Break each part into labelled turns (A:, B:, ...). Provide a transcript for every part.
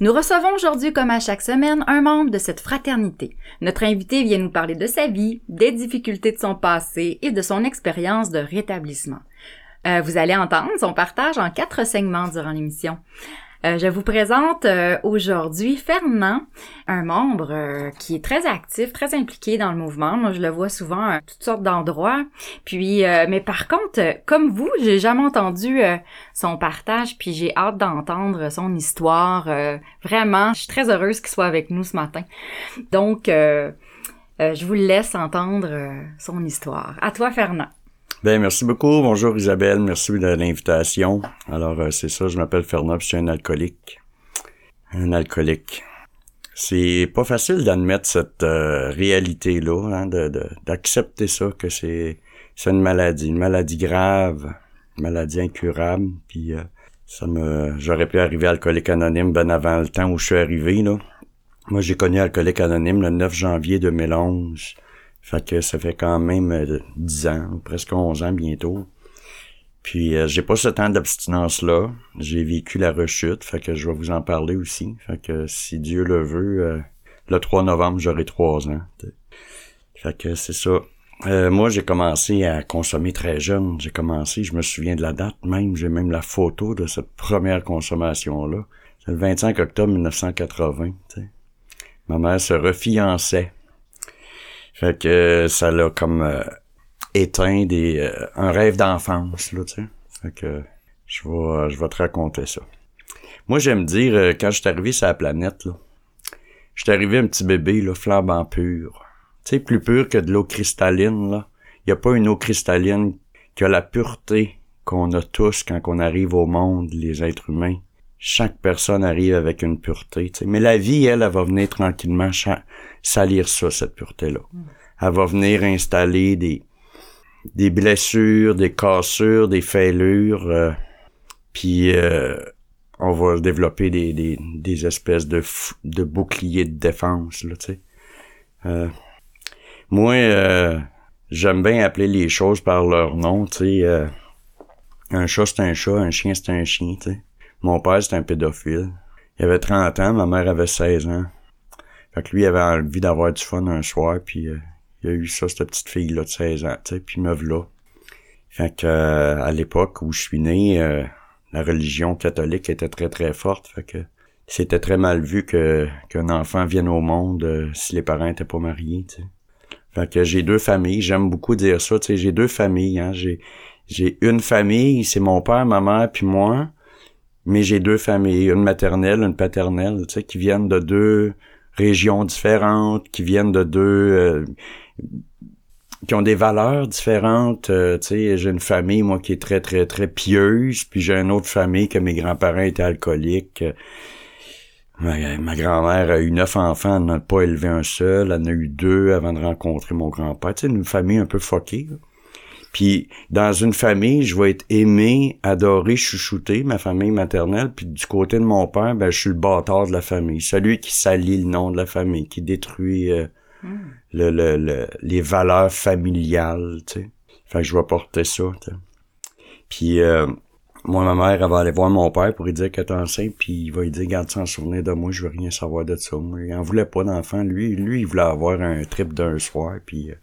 A: Nous recevons aujourd'hui, comme à chaque semaine, un membre de cette fraternité. Notre invité vient nous parler de sa vie, des difficultés de son passé et de son expérience de rétablissement. Euh, vous allez entendre son partage en quatre segments durant l'émission. Euh, je vous présente euh, aujourd'hui Fernand, un membre euh, qui est très actif, très impliqué dans le mouvement. Moi, je le vois souvent à toutes sortes d'endroits. Puis, mais par contre, comme vous, j'ai jamais entendu son partage, puis j'ai hâte d'entendre son histoire. vraiment, je suis très heureuse qu'il soit avec nous ce matin. Donc, je vous laisse entendre son histoire. À toi, Fernand.
B: Ben merci beaucoup. Bonjour Isabelle, merci de l'invitation. Alors euh, c'est ça, je m'appelle Fernand, je suis un alcoolique. Un alcoolique. C'est pas facile d'admettre cette euh, réalité là, hein, de d'accepter ça que c'est une maladie, une maladie grave, une maladie incurable. Puis euh, ça me, j'aurais pu arriver alcoolique anonyme ben avant le temps où je suis arrivé là. Moi j'ai connu alcoolique anonyme le 9 janvier 2011. Fait que ça fait quand même 10 euh, ans, presque 11 ans bientôt. Puis euh, j'ai pas ce temps d'abstinence-là. J'ai vécu la rechute, fait que je vais vous en parler aussi. Fait que si Dieu le veut, euh, le 3 novembre, j'aurai 3 ans. Fait que c'est ça. moi, j'ai commencé à consommer très jeune. J'ai commencé, je me souviens de la date même, j'ai même la photo de cette première consommation-là. C'est le 25 octobre 1980. Ma mère se refiançait. Fait que euh, ça l'a comme euh, éteint des euh, un rêve d'enfance, là, tu sais. Fait que je vais, je vais te raconter ça. Moi, j'aime dire, quand je suis arrivé sur la planète, là, je suis arrivé un petit bébé, là, flambant pur. Tu sais, plus pur que de l'eau cristalline, là. Il n'y a pas une eau cristalline qui a la pureté qu'on a tous quand on arrive au monde, les êtres humains. Chaque personne arrive avec une pureté, tu sais. Mais la vie, elle, elle va venir tranquillement salir ça, cette pureté-là. Elle va venir installer des, des blessures, des cassures, des fêlures, euh, puis euh, on va développer des, des, des espèces de, de boucliers de défense, là, tu sais. Euh, moi, j'aime bien appeler les choses par leur nom, tu sais. un chat, c'est un chat, un chien, c'est un chien, tu sais. Mon père, c'est un pédophile. Il avait 30 ans, ma mère avait 16 ans. Fait que lui, il avait envie d'avoir du fun un soir, puis euh, il a eu ça, cette petite fille-là de 16 ans, tu sais, puis me là. Fait que euh, à l'époque où je suis né, euh, la religion catholique était très très forte, fait que c'était très mal vu que qu'un enfant vienne au monde si les parents étaient pas mariés, tu sais. Fait que j'ai deux familles, j'aime beaucoup dire ça, tu sais, j'ai deux familles, hein, j'ai j'ai une famille, c'est mon père, ma mère puis moi, mais j'ai deux familles, une maternelle, une paternelle, tu sais, qui viennent de deux régions différentes, qui viennent de deux... Euh, qui ont des valeurs différentes. Euh, tu sais, j'ai une famille, moi, qui est très, très, très pieuse, puis j'ai une autre famille que mes grands-parents étaient alcooliques. Ma, grand-mère a eu neuf enfants, elle n'a pas élevé un seul, elle en a eu deux avant de rencontrer mon grand-père. Tu sais, une famille un peu foquée. Puis dans une famille, je vais être aimé, adoré, chouchouté, ma famille maternelle. Puis du côté de mon père, ben je suis le bâtard de la famille, celui qui salit le nom de la famille, qui détruit euh, hmm. le, le, les valeurs familiales. Tu sais. Fait que je vais porter ça. Tu sais. Puis euh, moi, ma mère, elle va aller voir mon père pour lui dire qu'elle est enceinte, puis il va lui dire, garde ça souvenir de moi, je veux rien savoir de ça. Moi, il en voulait pas d'enfant. Lui, lui, il voulait avoir un trip d'un soir, puis euh,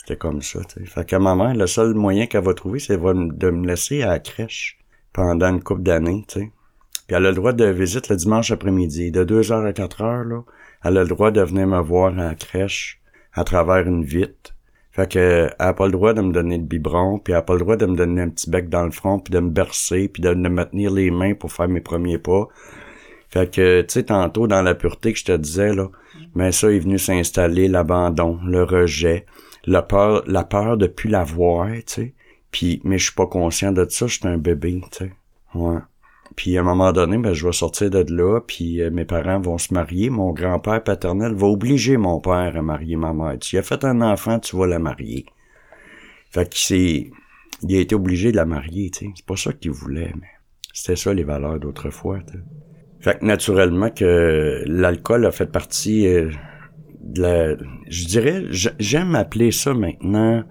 B: c'était comme ça, tu Fait que ma mère, le seul moyen qu'elle va trouver, c'est de me laisser à la crèche pendant une couple d'années, tu sais. Puis elle a le droit de visite le dimanche après-midi. De 2h à 4h, là, elle a le droit de venir me voir à la crèche à travers une vitre. Fait que elle a pas le droit de me donner le biberon, puis elle a pas le droit de me donner un petit bec dans le front, puis de me bercer, puis de, me tenir les mains pour faire mes premiers pas. Fait que, tu sais, tantôt, dans la pureté que je te disais, là, mais ça est venu s'installer l'abandon, le rejet, la peur, la peur de plus la voir, tu sais. Puis, mais je suis pas conscient de ça, je suis un bébé, tu sais. Ouais. Puis à un moment donné, ben, je vais sortir de là, puis euh, mes parents vont se marier. Mon grand-père paternel va obliger mon père à marier ma mère. Tu as fait un enfant, tu vas la marier. Fait que c'est... Il a été obligé de la marier, tu sais. C'est pas ça qu'il voulait, mais c'était ça les valeurs d'autrefois, tu Fait que naturellement que l'alcool a fait partie euh, de la... Je dirais, j'aime appeler ça maintenant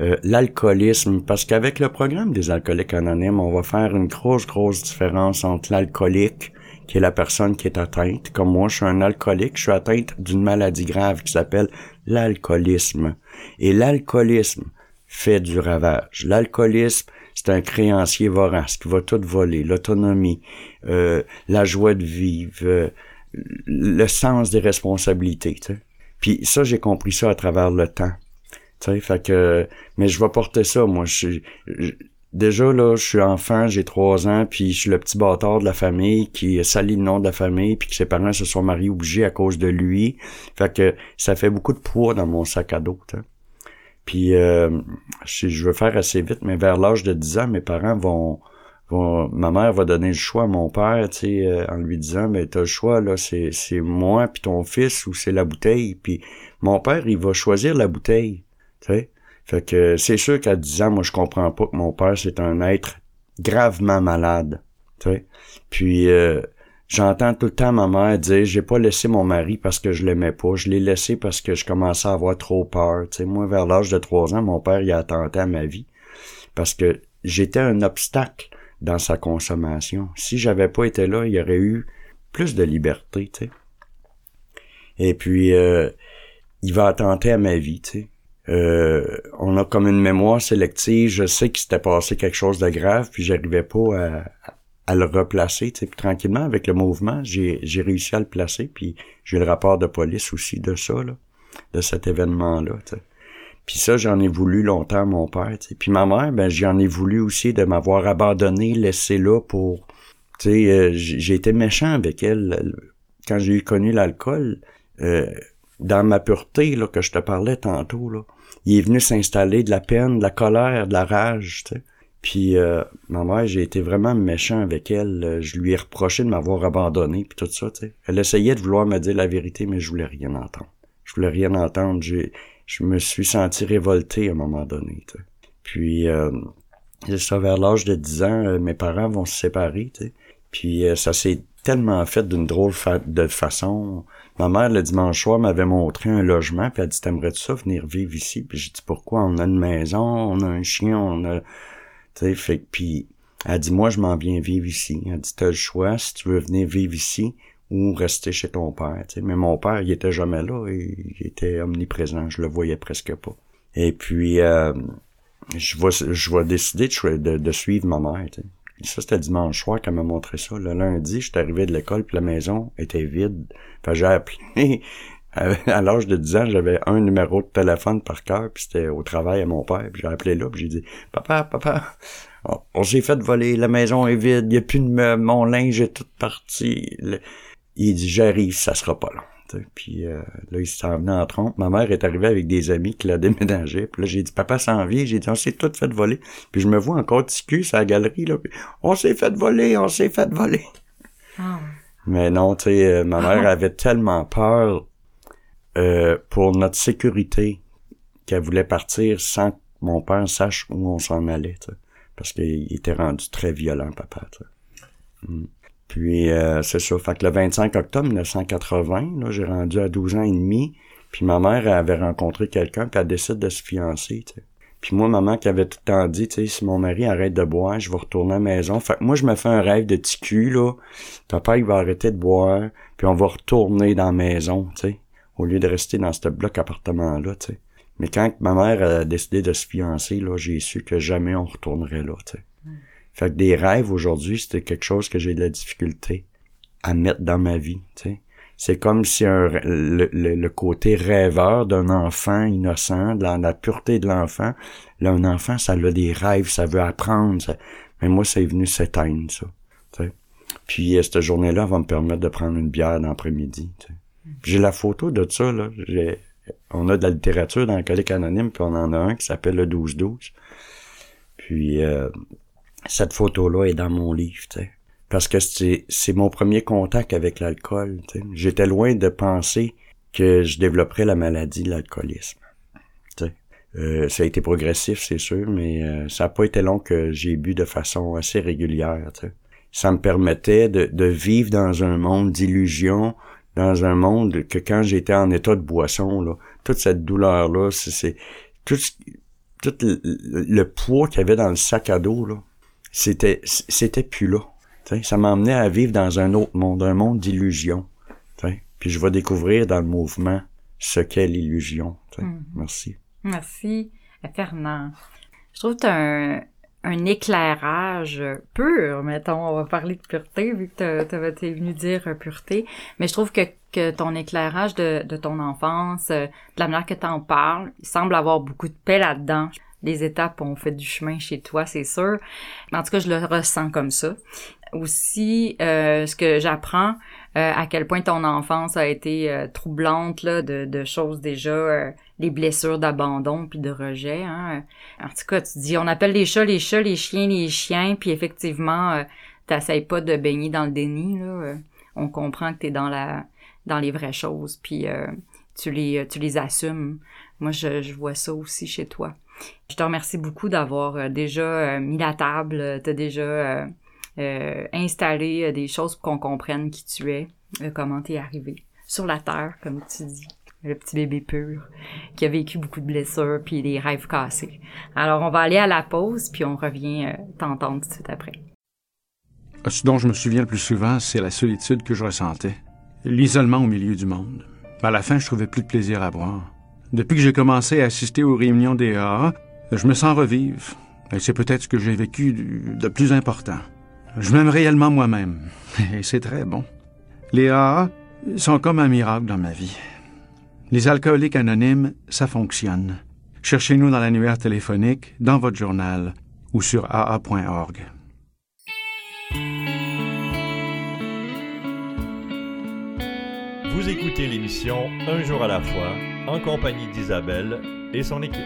B: euh, l'alcoolisme, parce qu'avec le programme des alcooliques anonymes, on va faire une grosse, grosse différence entre l'alcoolique, qui est la personne qui est atteinte, comme moi, je suis un alcoolique, je suis atteinte d'une maladie grave qui s'appelle l'alcoolisme. Et l'alcoolisme fait du ravage. L'alcoolisme, c'est un créancier vorace qui va tout voler, l'autonomie, euh, la joie de vivre, euh, le sens des responsabilités. Puis ça, j'ai compris ça à travers le temps. Tu fait que, mais je vais porter ça, moi. Je, déjà, là, je suis enfant, j'ai trois ans, puis je suis le petit bâtard de la famille qui salit le nom de la famille, puis que ses parents se sont mariés obligés à cause de lui. Fait que ça fait beaucoup de poids dans mon sac à dos, Puis, euh, je veux faire assez vite, mais vers l'âge de 10 ans, mes parents vont... ma mère va donner le choix à mon père, tu sais, euh, en lui disant, mais t'as le choix, là, c'est, moi puis ton fils ou c'est la bouteille. Puis mon père, il va choisir la bouteille. Fait que c'est sûr qu'à 10 ans, moi, je comprends pas que mon père, c'est un être gravement malade. sais. Puis euh, j'entends tout le temps ma mère dire j'ai pas laissé mon mari parce que je l'aimais pas, je l'ai laissé parce que je commençais à avoir trop peur. sais. Moi, vers l'âge de 3 ans, mon père il a attenté à ma vie. Parce que j'étais un obstacle dans sa consommation. Si j'avais pas été là, il y aurait eu plus de liberté, tu sais. Et puis euh, il va attenter à ma vie, tu sais. Euh, on a comme une mémoire sélective. Je sais qu'il s'était passé quelque chose de grave, puis j'arrivais pas à, le replacer. Puis tranquillement, avec le mouvement, j'ai, réussi à le placer. Puis j'ai le rapport de police aussi de ça, là, de cet événement-là. Puis ça, j'en ai voulu longtemps mon père. Puis ma mère, ben j'en ai voulu aussi de m'avoir abandonné, laissé là pour. Tu sais, euh, j'ai été méchant avec elle quand j'ai connu l'alcool. Euh, dans ma pureté là, que je te parlais tantôt, là, il est venu s'installer de la peine, de la colère, de la rage, tu sais. Puis euh, ma mère, j'ai été vraiment méchant avec elle. Je lui ai reproché de m'avoir abandonné, puis tout ça, tu sais. Elle essayait de vouloir me dire la vérité, mais je voulais rien entendre. Je voulais rien entendre. J'ai, je me suis senti révolté à un moment donné, tu sais. Puis, euh, vers l'âge de 10 ans, euh, mes parents vont se séparer. Puis euh, ça s'est tellement fait d'une drôle de façon. Ma mère, le dimanche soir, m'avait montré un logement, puis elle dit, t'aimerais-tu ça venir vivre ici? Puis j'ai dit, pourquoi? On a une maison, on a un chien, on a... Tu sais, fait puis elle dit, moi, je m'en viens vivre ici. Elle dit, t'as le choix si tu veux venir vivre ici ou rester chez ton père. Tu sais. Mais mon père, il était jamais là, il était omniprésent, je le voyais presque pas. Et puis, euh, je vais, je vais décider de, de, suivre ma mère. Tu sais. Ça, c'était dimanche soir qu'elle m'a montré ça. Le lundi, j'étais arrivé de l'école, puis la maison était vide. Fait j'ai appelé. À l'âge de 10 ans, j'avais un numéro de téléphone par cœur, puis c'était au travail à mon père. Puis j'ai appelé là, puis j'ai dit « Papa, papa, on, s'est fait voler, la maison est vide, il n'y a plus de mon linge est tout parti. Il dit « J'arrive, ça sera pas long. » Puis euh, là, il s'en venait en trompe. Ma mère est arrivée avec des amis qui la déménageaient. Puis là, j'ai dit, papa s'en vient. J'ai dit, on s'est tout fait voler. Puis je me vois encore ticu sur la galerie. Là, on s'est fait voler, on s'est fait voler. Ah. Mais non, tu sais, euh, ma mère avait tellement peur euh, pour notre sécurité qu'elle voulait partir sans que mon père sache où on s'en allait. Parce qu'il était rendu très violent, papa. Mm. Puis euh, c'est ça. Fait que le 25 octobre 1980, là, j'ai rendu à 12 ans et demi. Puis ma mère avait rencontré quelqu'un, puis elle décide de se fiancer. Puis moi, maman qui avait tout le temps dit, si mon mari arrête de boire, je vais retourner à la maison. Fait que moi, je me fais un rêve de ticu, là. Papa, il va arrêter de boire, puis on va retourner dans la maison, au lieu de rester dans ce bloc appartement-là. Mais quand ma mère a décidé de se fiancer, là, j'ai su que jamais on retournerait là. Fait que des rêves aujourd'hui, c'était quelque chose que j'ai de la difficulté à mettre dans ma vie, tu c'est comme si le, côté rêveur d'un enfant innocent, de la, pureté de l'enfant, là, un enfant, ça a des rêves, ça veut apprendre. Mais moi, c'est venu s'éteindre, ça. Puis euh, cette journée-là va me permettre de prendre une bière dans l'après-midi. J'ai la photo de ça, là. On a de la littérature dans le collègue anonyme, puis on en a un qui s'appelle le 12-12. Puis euh, cette photo-là est dans mon livre, tu parce que c'est mon premier contact avec l'alcool. J'étais loin de penser que je développerais la maladie de l'alcoolisme. Euh, ça a été progressif, c'est sûr, mais euh, ça n'a pas été long que j'ai bu de façon assez régulière. Ça me permettait de, de vivre dans un monde d'illusions, dans un monde que quand j'étais en état de boisson, là, toute cette douleur-là, c'est tout, tout le, le poids qu'il y avait dans le sac à dos, là, c'était c'était plus là ça m'emmenait à vivre dans un autre monde, un monde d'illusions. Puis je vais découvrir dans le mouvement ce qu'est l'illusion. Mm-hmm. Merci.
A: Merci, Fernand. Je trouve que tu as un, éclairage pur, mettons, on va parler de pureté, vu que tu es venu dire pureté, mais je trouve que, que ton éclairage de, de ton enfance, de la manière que tu en parles, il semble avoir beaucoup de paix là-dedans les étapes ont fait du chemin chez toi, c'est sûr. En tout cas, je le ressens comme ça aussi euh, ce que j'apprends euh, à quel point ton enfance a été euh, troublante là, de, choses déjà les blessures d'abandon puis de rejet hein. en tout cas tu dis on appelle les chats les chats les chiens les chiens puis effectivement t'essayes pas de baigner dans le déni là on comprend que t'es dans la dans les vraies choses puis tu les tu les assumes moi je vois ça aussi chez toi je te remercie beaucoup d'avoir déjà mis la table t'as déjà euh, euh, des choses pour qu'on comprenne qui tu es, euh, comment tu es arrivé sur la terre, comme tu dis le petit bébé pur qui a vécu beaucoup de blessures puis des rêves cassés. Alors on va aller à la pause puis on revient t'entendre tout de suite après.
C: Ce dont je me souviens le plus souvent, c'est la solitude que je ressentais, l'isolement au milieu du monde. À la fin, je trouvais plus de plaisir à boire. Depuis que j'ai commencé à assister aux réunions des AA, je me sens revivre. Et c'est peut-être ce que j'ai vécu de plus important. Je m'aime réellement moi-même. Et c'est très bon. Les AA sont comme un miracle dans ma vie. Les alcooliques anonymes, ça fonctionne. Cherchez-nous dans l'annuaire téléphonique, dans votre journal ou sur aa.org.
D: Vous écoutez l'émission Un jour à la fois en compagnie d'Isabelle et son équipe.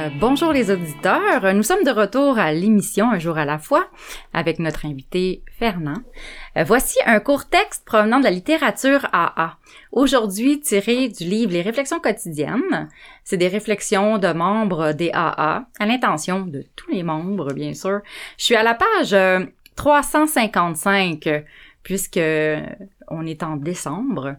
A: Euh, bonjour les auditeurs, nous sommes de retour à l'émission Un jour à la fois avec notre invité Fernand. Euh, voici un court texte provenant de la littérature AA. Aujourd'hui tiré du livre Les réflexions quotidiennes. C'est des réflexions de membres des AA à l'intention de tous les membres bien sûr. Je suis à la page 355 euh, puisque on est en décembre.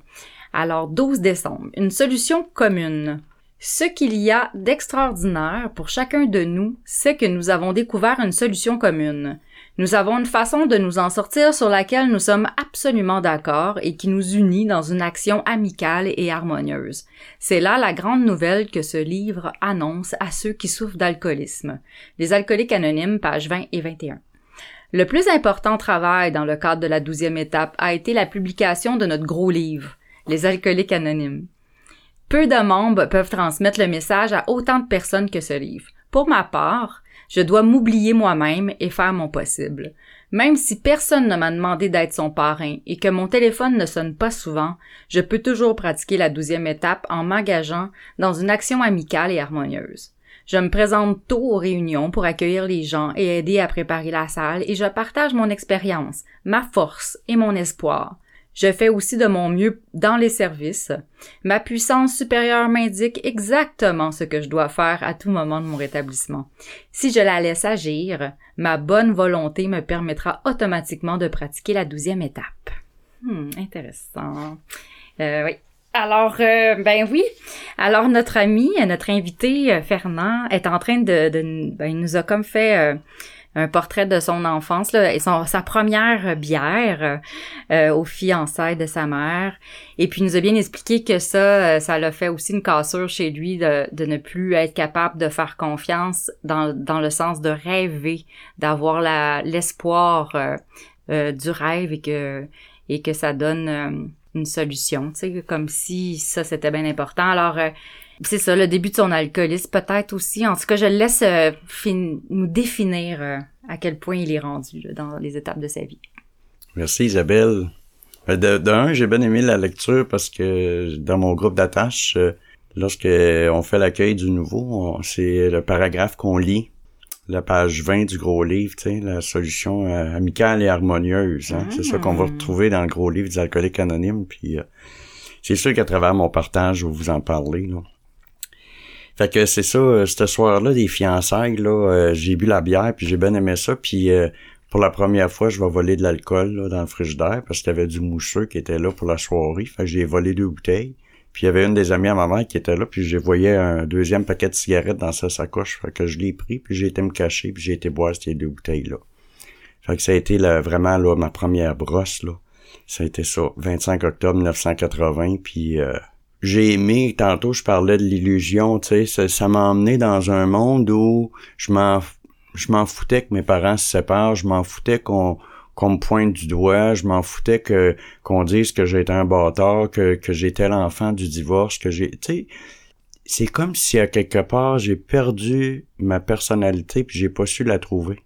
A: Alors 12 décembre, une solution commune. Ce qu'il y a d'extraordinaire pour chacun de nous, c'est que nous avons découvert une solution commune. Nous avons une façon de nous en sortir sur laquelle nous sommes absolument d'accord et qui nous unit dans une action amicale et harmonieuse. C'est là la grande nouvelle que ce livre annonce à ceux qui souffrent d'alcoolisme. Les alcooliques anonymes, pages 20 et 21. Le plus important travail dans le cadre de la douzième étape a été la publication de notre gros livre, Les alcooliques anonymes. Peu de membres peuvent transmettre le message à autant de personnes que ce livre. Pour ma part, je dois m'oublier moi-même et faire mon possible. Même si personne ne m'a demandé d'être son parrain et que mon téléphone ne sonne pas souvent, je peux toujours pratiquer la douzième étape en m'engageant dans une action amicale et harmonieuse. Je me présente tôt aux réunions pour accueillir les gens et aider à préparer la salle et je partage mon expérience, ma force et mon espoir. Je fais aussi de mon mieux dans les services. Ma puissance supérieure m'indique exactement ce que je dois faire à tout moment de mon rétablissement. Si je la laisse agir, ma bonne volonté me permettra automatiquement de pratiquer la douzième étape. Hmm, intéressant. Euh, oui. Alors, euh, ben oui. Alors, notre ami, notre invité, euh, Fernand, est en train de... ben, il nous a comme fait un portrait de son enfance là, et sa première bière euh, aux fiançailles de sa mère. Et puis il nous a bien expliqué que ça, euh, ça l'a fait aussi une cassure chez lui de, ne plus être capable de faire confiance dans, dans le sens de rêver, d'avoir l'espoir euh, du rêve et que et que ça donne euh, une solution, tu sais, comme si ça c'était bien important. Alors euh, c'est ça, le début de son alcoolisme, peut-être aussi. En tout cas, je le laisse euh, nous définir à quel point il est rendu dans les étapes de sa vie.
B: Merci Isabelle. De, de j'ai bien aimé la lecture parce que dans mon groupe d'attache, lorsque on fait l'accueil du nouveau, c'est le paragraphe qu'on lit la page 20 du gros livre, tu sais, la solution euh, amicale et harmonieuse. Hein? C'est ça qu'on va ah. retrouver dans le gros livre des alcooliques anonymes. Puis euh, c'est sûr qu'à travers mon partage, je vais vous en parler. Là. Fait que c'est ça, euh, ce soir-là, des fiançailles, là, j'ai bu la bière, puis j'ai bien aimé ça. Puis pour la première fois, je vais voler de l'alcool dans le frigidaire parce qu'il y avait du mousseux qui était là pour la soirée. Fait que j'ai volé deux bouteilles. Puis il y avait une des amies à ma mère qui était là, puis je voyais un deuxième paquet de cigarettes dans sa sacoche. Fait que je l'ai pris, puis j'ai été me cacher, puis j'ai été boire ces deux bouteilles-là. Fait que ça a été vraiment là, ma première brosse, là. Ça a été ça, 25 octobre 1980, puis euh, j'ai aimé, tantôt je parlais de l'illusion, tu sais, ça, m'a emmené dans un monde où je m'en je m'en foutais que mes parents se séparent, je m'en foutais qu'on qu'on me pointe du doigt, je m'en foutais que qu'on dise que j'étais un bâtard, que, que j'étais l'enfant du divorce, que j'ai. Tu sais, c'est comme si à quelque part j'ai perdu ma personnalité puis j'ai pas su la trouver.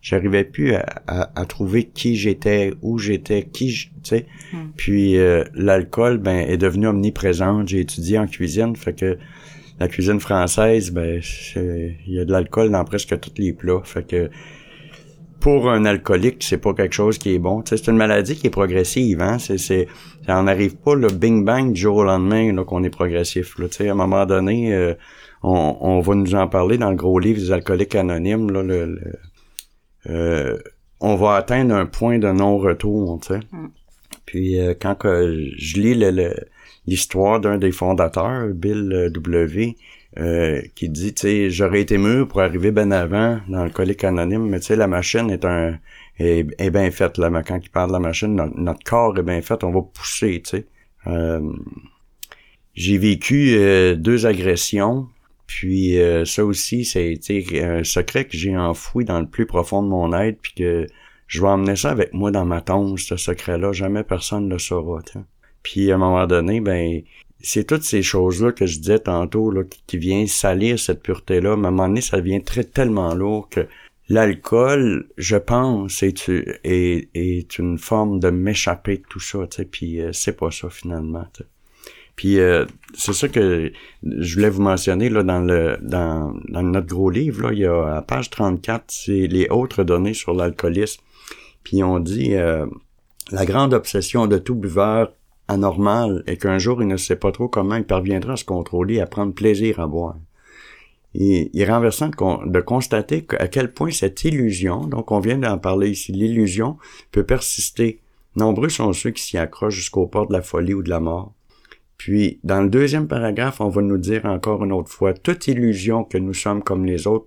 B: J'arrivais plus à, à, trouver qui j'étais, où j'étais, qui tu sais. Hmm. Puis euh, l'alcool ben est devenu omniprésent. J'ai étudié en cuisine, fait que la cuisine française, ben il y a de l'alcool dans presque tous les plats, fait que pour un alcoolique, c'est pas quelque chose qui est bon. c'est une maladie qui est progressive. Hein? C'est, c'est, ça n'arrive pas le bing bang du jour au lendemain là, qu'on est progressif. Là. à un moment donné, euh, on, on, va nous en parler dans le gros livre des alcooliques anonymes. Là, le, euh, on va atteindre un point de non-retour. sais. Mm. Puis euh, quand je lis l'histoire d'un des fondateurs, Bill W. Euh, qui dit, tu sais, j'aurais été mûr pour arriver bien avant dans le colique anonyme, mais tu sais, la machine est un est, bien faite. Là, quand il parle de la machine, notre, corps est bien fait, on va pousser, tu sais. Euh, j'ai vécu euh, deux agressions, puis ça aussi, c'est un secret que j'ai enfoui dans le plus profond de mon être, puis que je vais emmener ça avec moi dans ma tombe, ce secret-là. Jamais personne ne le saura. Puis à un moment donné, ben c'est toutes ces choses-là que je disais tantôt là, qui, qui viennent salir cette pureté-là. À un moment donné, ça devient très tellement lourd que l'alcool, je pense, est, est, est une forme de m'échapper de tout ça, tu sais, puis euh, c'est pas ça finalement. Puis euh, c'est ça que je voulais vous mentionner là dans le dans, dans notre gros livre là, il y a à page 34, c'est les autres données sur l'alcoolisme. Puis on dit euh, la grande obsession de tout buveur anormal et qu'un jour il ne sait pas trop comment il parviendra à se contrôler à prendre plaisir à boire. il est renversant de, constater à quel point cette illusion, donc on vient d'en parler ici, l'illusion peut persister. Nombreux sont ceux qui s'y accrochent jusqu'au port de la folie ou de la mort. Puis, dans le deuxième paragraphe, on va nous dire encore une autre fois, toute illusion que nous sommes comme les autres,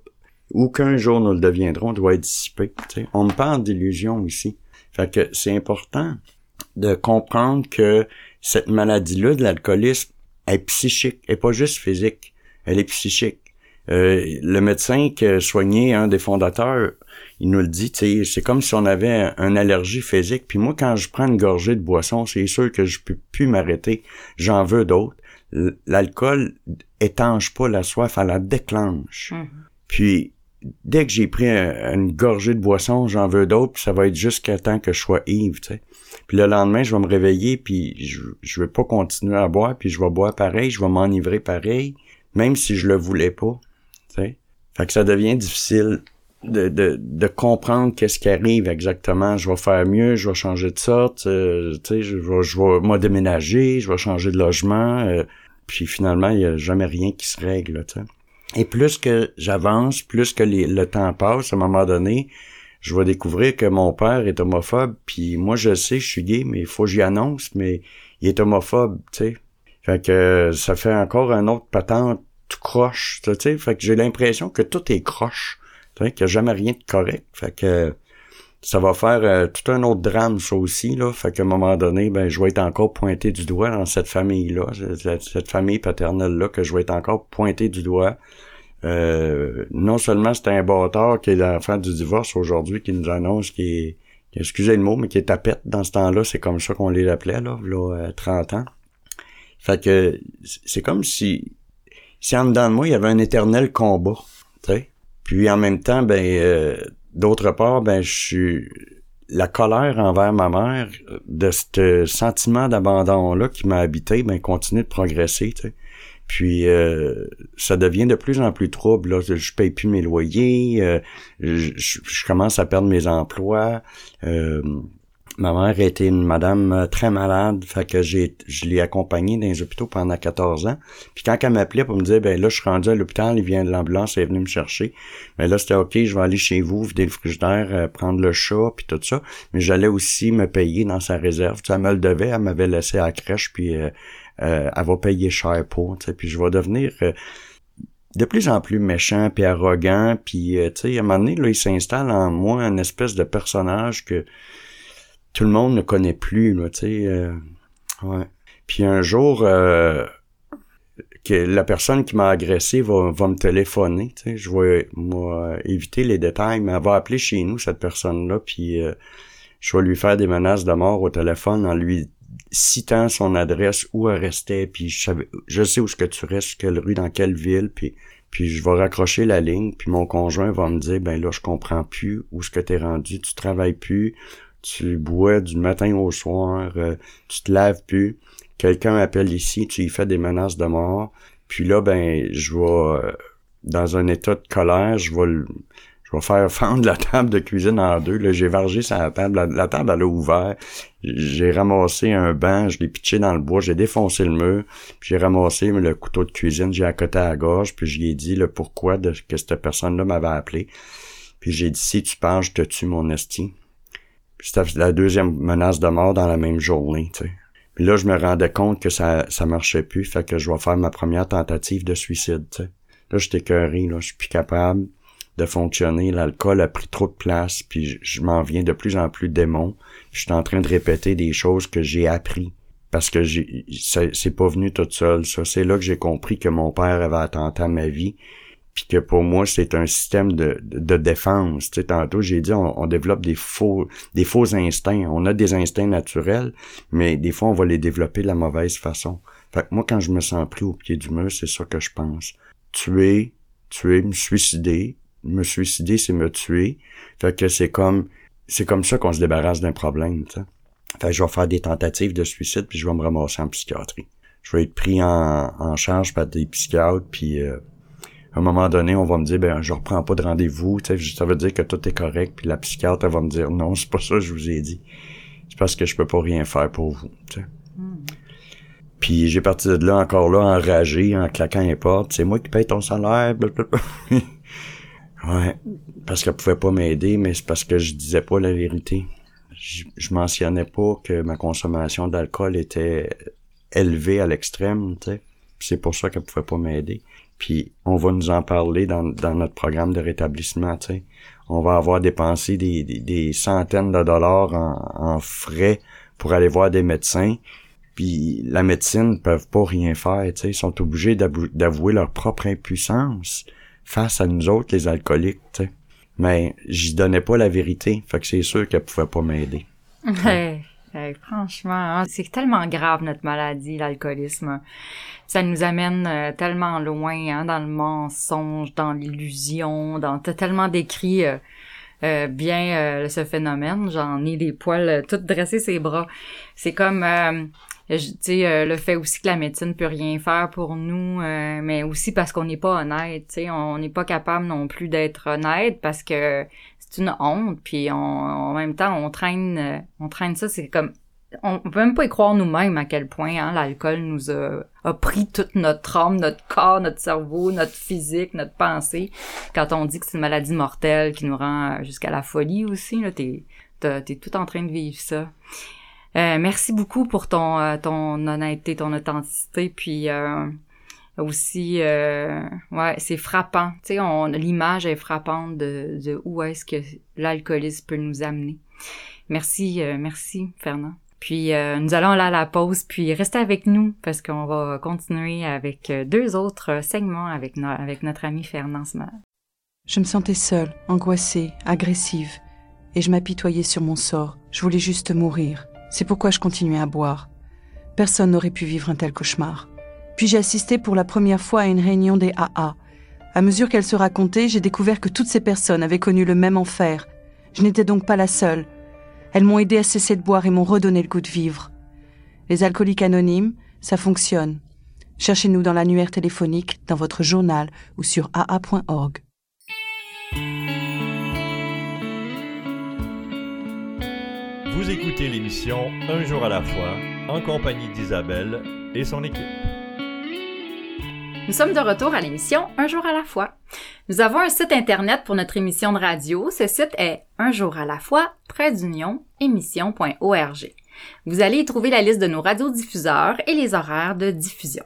B: ou qu'un jour nous le deviendrons, doit être dissipée. On me parle d'illusion ici. Fait que c'est important de comprendre que cette maladie-là de l'alcoolisme est psychique, et pas juste physique, elle est psychique. Euh, le médecin qui a soigné un des fondateurs, il nous le dit, c'est comme si on avait une allergie physique. Puis moi, quand je prends une gorgée de boisson, c'est sûr que je peux plus m'arrêter. J'en veux d'autres. L'alcool étanche pas la soif, elle la déclenche. Mmh. Puis dès que j'ai pris une gorgée de boisson, j'en veux d'autres, puis ça va être jusqu'à temps que je sois ivre, tu sais. Puis le lendemain, je vais me réveiller, puis je, je vais pas continuer à boire, puis je vais boire pareil, je vais m'enivrer pareil, même si je le voulais pas, tu sais. Fait que ça devient difficile de, de, de comprendre qu'est-ce qui arrive exactement. Je vais faire mieux, je vais changer de sorte, euh, tu sais, je vais, je vais moi déménager, je vais changer de logement, euh, puis finalement, il y a jamais rien qui se règle, tu sais. Et plus que j'avance, plus que le temps passe, à un moment donné, je vais découvrir que mon père est homophobe, puis moi je sais, je suis gay, mais il faut que j'y annonce, mais il est homophobe, tu sais. Fait que ça fait encore un autre patente tout croche, tu sais. Fait que j'ai l'impression que tout est croche, tu sais, qu'il n'y a jamais rien de correct. Fait que ça va faire euh, tout un autre drame, ça aussi, là. Fait qu'à un moment donné, ben, je vais être encore pointé du doigt dans cette famille-là, cette, famille paternelle-là, que je vais être encore pointé du doigt. Euh, non seulement c'est un bâtard qui est l'enfant du divorce aujourd'hui qui nous annonce qu'il est, excusez le mot, mais qui est tapette dans ce temps-là, c'est comme ça qu'on les appelait, là, là, 30 ans. Fait que c'est comme si, si en dedans de moi, il y avait un éternel combat, tu sais. Puis en même temps, ben, euh, d'autre part, ben, je suis la colère envers ma mère, de ce sentiment d'abandon-là qui m'a habité, ben, continue de progresser. Puis euh, ça devient de plus en plus trouble. Là. Je paye plus mes loyers, euh, je, commence à perdre mes emplois. Euh, ma mère était une madame très malade, fait que j'ai je l'ai accompagnée dans les hôpitaux pendant 14 ans. Puis quand elle m'appelait pour me dire ben là je suis rendu à l'hôpital, il vient de l'ambulance, elle est venue me chercher. Mais là c'était OK, je vais aller chez vous, vider le frigidaire, prendre le chat puis tout ça, mais j'allais aussi me payer dans sa réserve. Elle me le devait, elle m'avait laissé à crèche puis euh, elle va payer cher pour, tu sais, puis je vais devenir euh, de plus en plus méchant puis arrogant, puis euh, tu sais, à un moment donné, là, il s'installe en moi une espèce de personnage que tout le monde ne connaît plus, tu sais, ouais. Puis un jour, que la personne qui m'a agressé va, va me téléphoner, tu sais, je vais moi, éviter les détails, mais elle va appeler chez nous, cette personne-là, puis je vais lui faire des menaces de mort au téléphone en lui citant son adresse, où elle restait, puis je, savais, je sais où ce que tu restes, quelle rue, dans quelle ville, puis puis je vais raccrocher la ligne, puis mon conjoint va me dire ben là je comprends plus où ce que t'es rendu, tu travailles plus, tu bois du matin au soir, euh, tu te laves plus, quelqu'un appelle ici, tu y fais des menaces de mort, puis là ben je vais euh, dans un état de colère, je vais je vais faire fendre la table de cuisine en deux. Là, j'ai vargé sa table. La, table, elle a ouvert. J'ai ramassé un banc, je l'ai pitché dans le bois, j'ai défoncé le mur, puis j'ai ramassé le couteau de cuisine, j'ai accoté à la gorge, puis je ai dit le pourquoi de que cette personne-là m'avait appelé. Puis j'ai dit si tu penses, je te tue mon esti. C'était la deuxième menace de mort dans la même journée, tu sais. Puis là, je me rendais compte que ça, ça marchait plus, fait que je vais faire ma première tentative de suicide, tu sais. Là, j'étais curé, là, je suis plus capable de fonctionner. L'alcool a pris trop de place, puis je, m'en viens de plus en plus démon. Je suis en train de répéter des choses que j'ai appris parce que j'ai c'est pas venu tout seul. Ça, c'est là que j'ai compris que mon père avait attenté à ma vie, puis que pour moi c'est un système de, de, défense. Tu sais, tantôt j'ai dit on, développe des faux des faux instincts. On a des instincts naturels, mais des fois on va les développer de la mauvaise façon. Fait que moi quand je me sens pris au pied du mur, c'est ça que je pense. Tuer, tuer, me suicider, me suicider, c'est me tuer. Fait que c'est comme c'est comme ça qu'on se débarrasse d'un problème. T'sais. Fait que je vais faire des tentatives de suicide puis je vais me ramasser en psychiatrie. Je vais être pris en, en charge par des psychiatres puis euh, à un moment donné, on va me dire ben je reprends pas de rendez-vous, ça veut dire que tout est correct puis la psychiatre elle va me dire non, c'est pas ça que je vous ai dit. C'est parce que je peux pas rien faire pour vous. Hmm. Puis j'ai parti de là encore là enragé en claquant les portes, c'est moi qui paye ton salaire. Ouais, parce qu'elle pouvait pas m'aider, mais c'est parce que je disais pas la vérité. Je, je mentionnais pas que ma consommation d'alcool était élevée à l'extrême, tu sais. C'est pour ça qu'elle pouvait pas m'aider. Puis on va nous en parler dans, dans notre programme de rétablissement, tu sais. On va avoir dépensé des, des, centaines de dollars en, en, frais pour aller voir des médecins. Puis la médecine ne peuvent pas rien faire, tu sais. Ils sont obligés d'avouer leur propre impuissance face à nous autres, les alcooliques, tu sais. Mais j'y donnais pas la vérité, fait que c'est sûr qu'elle pouvait pas m'aider.
A: Franchement, hein, c'est tellement grave notre maladie, l'alcoolisme. Ça nous amène euh, tellement loin hein, dans le mensonge, dans l'illusion, dans t'as tellement décrit euh, euh, bien ce phénomène. J'en ai des poils tout dressés ses bras. C'est comme sais le fait aussi que la médecine peut rien faire pour nous mais aussi parce qu'on n'est pas honnête tu on n'est pas capable non plus d'être honnête parce que c'est une honte puis en même temps on traîne euh, on traîne ça c'est comme on peut même pas y croire nous-mêmes à quel point hein, l'alcool nous a, a, pris toute notre âme, notre corps, notre cerveau, notre physique, notre pensée. Quand on dit que c'est une maladie mortelle qui nous rend jusqu'à la folie aussi, là, t'es, t'es tout en train de vivre ça. Euh, merci beaucoup pour ton, euh, ton honnêteté, ton authenticité, puis euh, aussi, ouais, c'est frappant. Tu sais, on, l'image est frappante de, de où est-ce que l'alcoolisme peut nous amener. Merci, merci, Fernand. Puis nous allons aller à la pause, puis restez avec nous parce qu'on va continuer avec deux autres segments avec, avec notre ami Fernand
E: Je me sentais seule, angoissée, agressive. et je m'apitoyais sur mon sort. Je voulais juste mourir. C'est pourquoi je continuais à boire. Personne n'aurait pu vivre un tel cauchemar. Puis j'ai assisté pour la première fois à une réunion des AA. À mesure qu'elle se racontait, j'ai découvert que toutes ces personnes avaient connu le même enfer. Je n'étais donc pas la seule. Elles m'ont aidé à cesser de boire et m'ont redonné le goût de vivre. Les alcooliques anonymes, ça fonctionne. Cherchez-nous dans l'annuaire téléphonique, dans votre journal ou sur aa.org.
D: Vous écoutez l'émission Un jour à la fois en compagnie d'Isabelle et son équipe.
A: Nous sommes de retour à l'émission Un jour à la fois. Nous avons un site internet pour notre émission de radio. Ce site est un jour à la fois, émission.org. Vous allez y trouver la liste de nos radiodiffuseurs et les horaires de diffusion.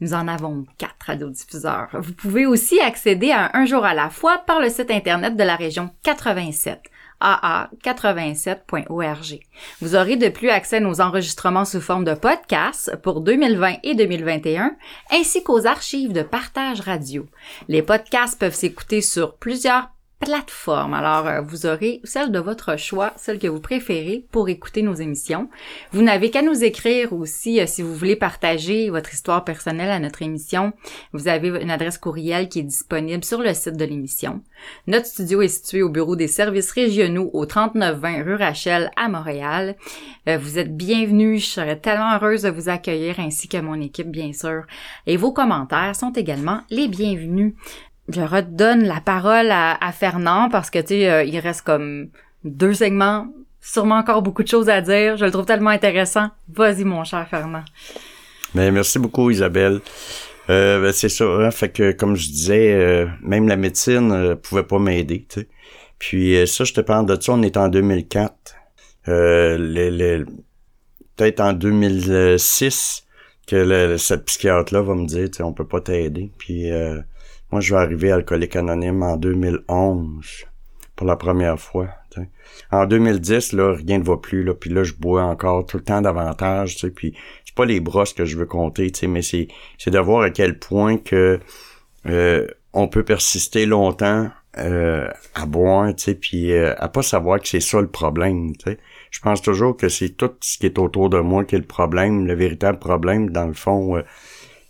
A: Nous en avons quatre radiodiffuseurs. Vous pouvez aussi accéder à Un jour à la fois par le site internet de la région 87 aa87.org. Vous aurez de plus accès à nos enregistrements sous forme de podcasts pour 2020 et 2021, ainsi qu'aux archives de partage radio. Les podcasts peuvent s'écouter sur plusieurs plateforme. Alors, euh, vous aurez celle de votre choix, celle que vous préférez pour écouter nos émissions. Vous n'avez qu'à nous écrire aussi euh, si vous voulez partager votre histoire personnelle à notre émission. Vous avez une adresse courriel qui est disponible sur le site de l'émission. Notre studio est situé au bureau des services régionaux au 3920 rue Rachel à Montréal. Euh, vous êtes bienvenus. Je serais tellement heureuse de vous accueillir ainsi que mon équipe, bien sûr. Et vos commentaires sont également les bienvenus je redonne la parole à, Fernand parce que tu sais, euh, il reste comme deux segments, sûrement encore beaucoup de choses à dire. Je le trouve tellement intéressant. Vas-y, mon cher Fernand.
B: Ben, merci beaucoup, Isabelle. Euh, ben, c'est ça, hein, fait que comme je disais, euh, même la médecine pouvait pas m'aider. Puis ça, je te parle de ça, on est en 2004. Les, peut-être en 2006 que cette psychiatre-là va me dire, on peut pas t'aider. Puis moi, je vais arriver Alcoolique Anonyme en 2011 pour la première fois. En 2010, là, rien ne va plus, là, puis là, je bois encore tout le temps davantage, tu sais, puis c'est pas les brosses que je veux compter, tu sais, mais c'est, c'est de voir à quel point que euh, on peut persister longtemps euh, à boire, tu sais, puis euh, à pas savoir que c'est ça le problème, tu sais. Je pense toujours que c'est tout ce qui est autour de moi qui est le problème, le véritable problème, dans le fond,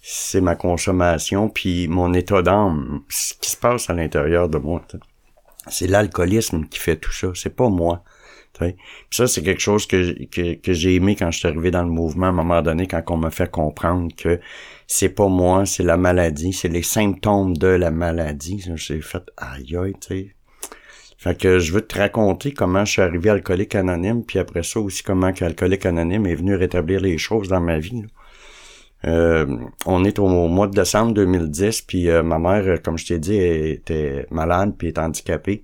B: c'est ma consommation, puis mon état d'âme, ce qui se passe à l'intérieur de moi. C'est l'alcoolisme qui fait tout ça, c'est pas moi. Puis ça, c'est quelque chose que, que, j'ai aimé quand je suis arrivé dans le mouvement à un moment donné, quand on m'a fait comprendre que c'est pas moi, c'est la maladie, c'est les symptômes de la maladie. J'ai fait aïe aïe, tu sais. Fait que je veux te raconter comment je suis arrivé alcoolique anonyme, puis après ça aussi comment qu'alcoolique anonyme est venu rétablir les choses dans ma vie. Euh, on est au mois de décembre 2010, puis euh, ma mère, euh, comme je t'ai dit, était malade puis est handicapée.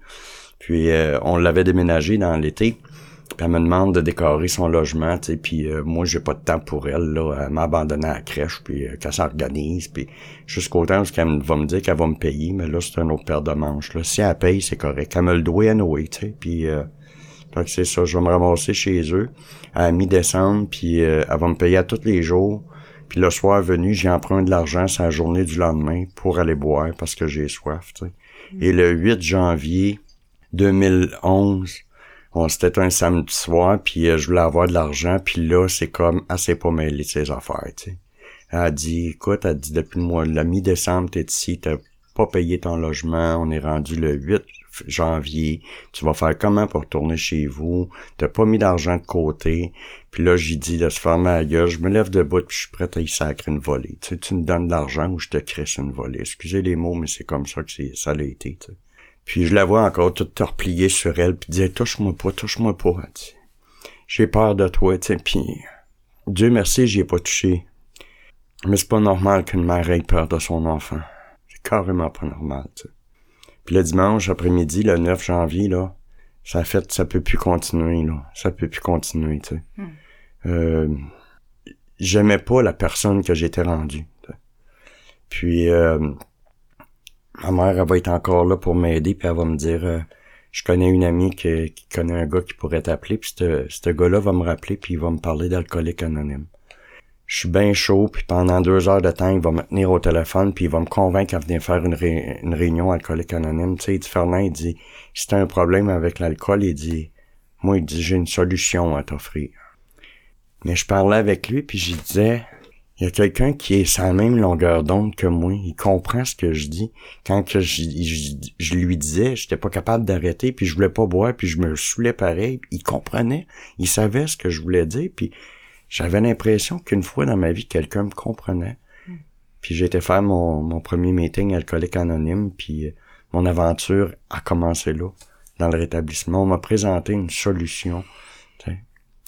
B: Puis on l'avait déménagé dans l'été. Puis elle me demande de décorer son logement, tu sais, puis moi j'ai pas de temps pour elle, là, elle m'a abandonné à la crèche, puis qu'elle s'organise, puis jusqu'au temps où elle va me dire qu'elle va me payer, mais là c'est un autre paire de manches, là. Si elle paye, c'est correct. Elle me le doit à Noé, tu sais, puis c'est ça, je vais me ramasser chez eux à mi-décembre, puis elle va me payer à tous les jours puis le soir venu, j'ai emprunté de l'argent sa journée du lendemain pour aller boire parce que j'ai soif. Et le 8 janvier 2011, on c'était un samedi soir, puis euh, je voulais avoir de l'argent, puis là, c'est comme, ah, c'est pas mêlé de ses affaires. Elle a dit, écoute, elle a dit, depuis le mois, la mi-décembre, t'es ici, t'as pas payé ton logement, on est rendu le 8 janvier, tu vas faire comment pour retourner chez vous, t'as pas mis d'argent de côté, puis là j'ai dit de se fermer la gueule, je me lève debout puis je suis prêt à y sacrer une volée. Tu sais, tu me donnes de l'argent ou je te crisse une volée. Excusez les mots, mais c'est comme ça que ça l'a été. Tu sais. Puis je la vois encore toute repliée sur elle, puis dire touche-moi pas, touche-moi pas. J'ai peur de toi, tu sais, Dieu merci, j'y ai pas touché. Mais c'est pas normal qu'une mère ait peur de son enfant. C'est carrément pas normal, tu sais. Puis le dimanche après-midi, le 9 janvier, là, ça fait, ça peut plus continuer, là. Ça peut plus continuer, tu sais. Hmm. Euh, j'aimais pas la personne que j'étais rendu. Puis euh, ma mère, elle va être encore là pour m'aider, puis elle va me dire euh, je connais une amie qui, qui, connaît un gars qui pourrait t'appeler, puis ce gars-là va me rappeler, puis il va me parler d'alcoolique anonyme. Je suis bien chaud, puis pendant deux heures de temps, il va me tenir au téléphone, puis il va me convaincre à venir faire une, réunion alcoolique anonyme. Tu sais, il dit, Fernand, il dit, si t'as un problème avec l'alcool, il dit, moi, il dit, j'ai une solution à t'offrir. Mais je parlais avec lui, puis je disais, il y a quelqu'un qui est sa même longueur d'onde que moi. Il comprend ce que je dis. Quand que je, je, lui disais, j'étais pas capable d'arrêter, puis je voulais pas boire, puis je me saoulais pareil. Il comprenait. Il savait ce que je voulais dire, puis j'avais l'impression qu'une fois dans ma vie, quelqu'un me comprenait. Puis j'ai été faire mon, mon premier meeting alcoolique anonyme, puis euh, mon aventure a commencé là, dans le rétablissement. On m'a présenté une solution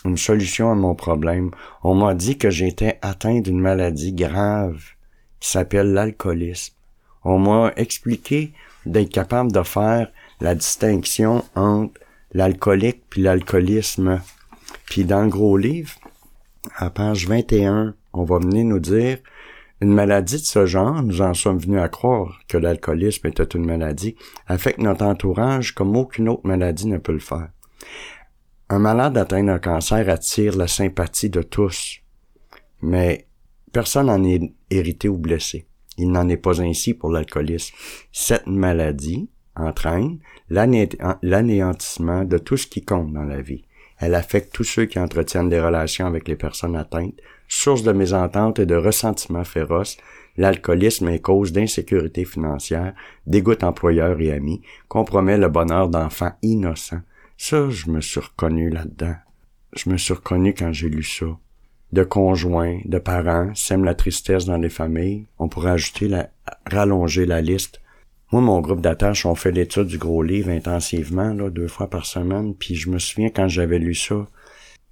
B: une solution à mon problème. On m'a dit que j'étais atteint d'une maladie grave qui s'appelle l'alcoolisme. On m'a expliqué d'être capable de faire la distinction entre l'alcoolique puis l'alcoolisme. Puis dans le gros livre, à page 21, on va venir nous dire une maladie de ce genre, nous en sommes venus à croire que l'alcoolisme était une maladie, affecte notre entourage comme aucune autre maladie ne peut le faire. Un malade atteint d'un cancer attire la sympathie de tous, mais personne n'en est hérité ou blessé. Il n'en est pas ainsi pour l'alcoolisme. Cette maladie entraîne l'anéantissement de tout ce qui compte dans la vie. Elle affecte tous ceux qui entretiennent des relations avec les personnes atteintes. Source de mésentente et de ressentiments féroces, l'alcoolisme est cause d'insécurité financière, dégoûte employeurs et amis, compromet le bonheur d'enfants innocents, ça, je me suis reconnu là-dedans. Je me suis reconnu quand j'ai lu ça. De conjoints, de parents, sème la tristesse dans les familles. On pourrait ajouter la, rallonger la liste. Moi, mon groupe d'attache, on fait l'étude du gros livre intensivement, là, deux fois par semaine. Puis je me souviens quand j'avais lu ça,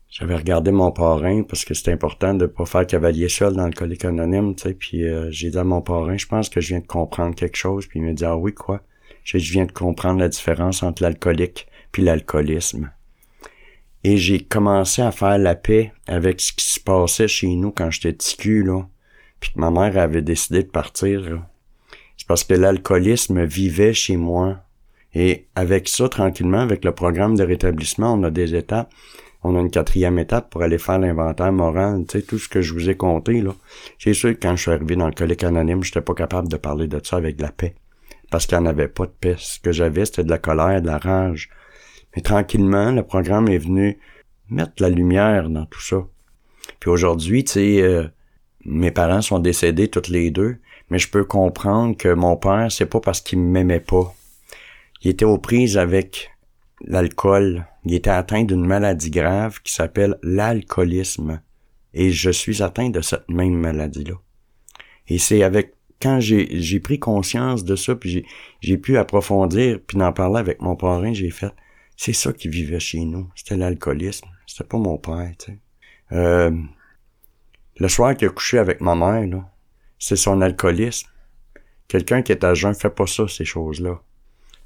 B: j'avais regardé mon parrain parce que c'était important de pas faire cavalier seul dans le colique anonyme, tu sais. Puis euh, j'ai dit à mon parrain, je pense que je viens de comprendre quelque chose. Puis il me dit, ah oui, quoi? Je viens de comprendre la différence entre l'alcoolique puis l'alcoolisme. Et j'ai commencé à faire la paix avec ce qui se passait chez nous quand j'étais petit cul, là, puis que ma mère avait décidé de partir. Parce que l'alcoolisme vivait chez moi. Et avec ça, tranquillement, avec le programme de rétablissement, on a des étapes. On a une quatrième étape pour aller faire l'inventaire moral, tu sais, tout ce que je vous ai compté, là. C'est sûr que quand je suis arrivé dans le colique anonyme, j'étais pas capable de parler de ça avec la paix. Parce qu'il n'y en avait pas de paix. Ce que j'avais, c'était de la colère, de la rage. Mais tranquillement, le programme est venu mettre la lumière dans tout ça. Puis aujourd'hui, tu sais, euh, mes parents sont décédés toutes les deux, mais je peux comprendre que mon père, c'est pas parce qu'il m'aimait pas. Il était aux prises avec l'alcool. Il était atteint d'une maladie grave qui s'appelle l'alcoolisme. Et je suis atteint de cette même maladie-là. Et c'est avec quand j'ai, pris conscience de ça, puis j'ai, j'ai pu approfondir, puis d'en parler avec mon parrain, j'ai fait c'est ça qui vivait chez nous. C'était l'alcoolisme. C'était pas mon père, tu sais. Euh, le soir qu'il a couché avec ma mère, là, c'est son alcoolisme. Quelqu'un qui est à jeun fait pas ça, ces choses-là.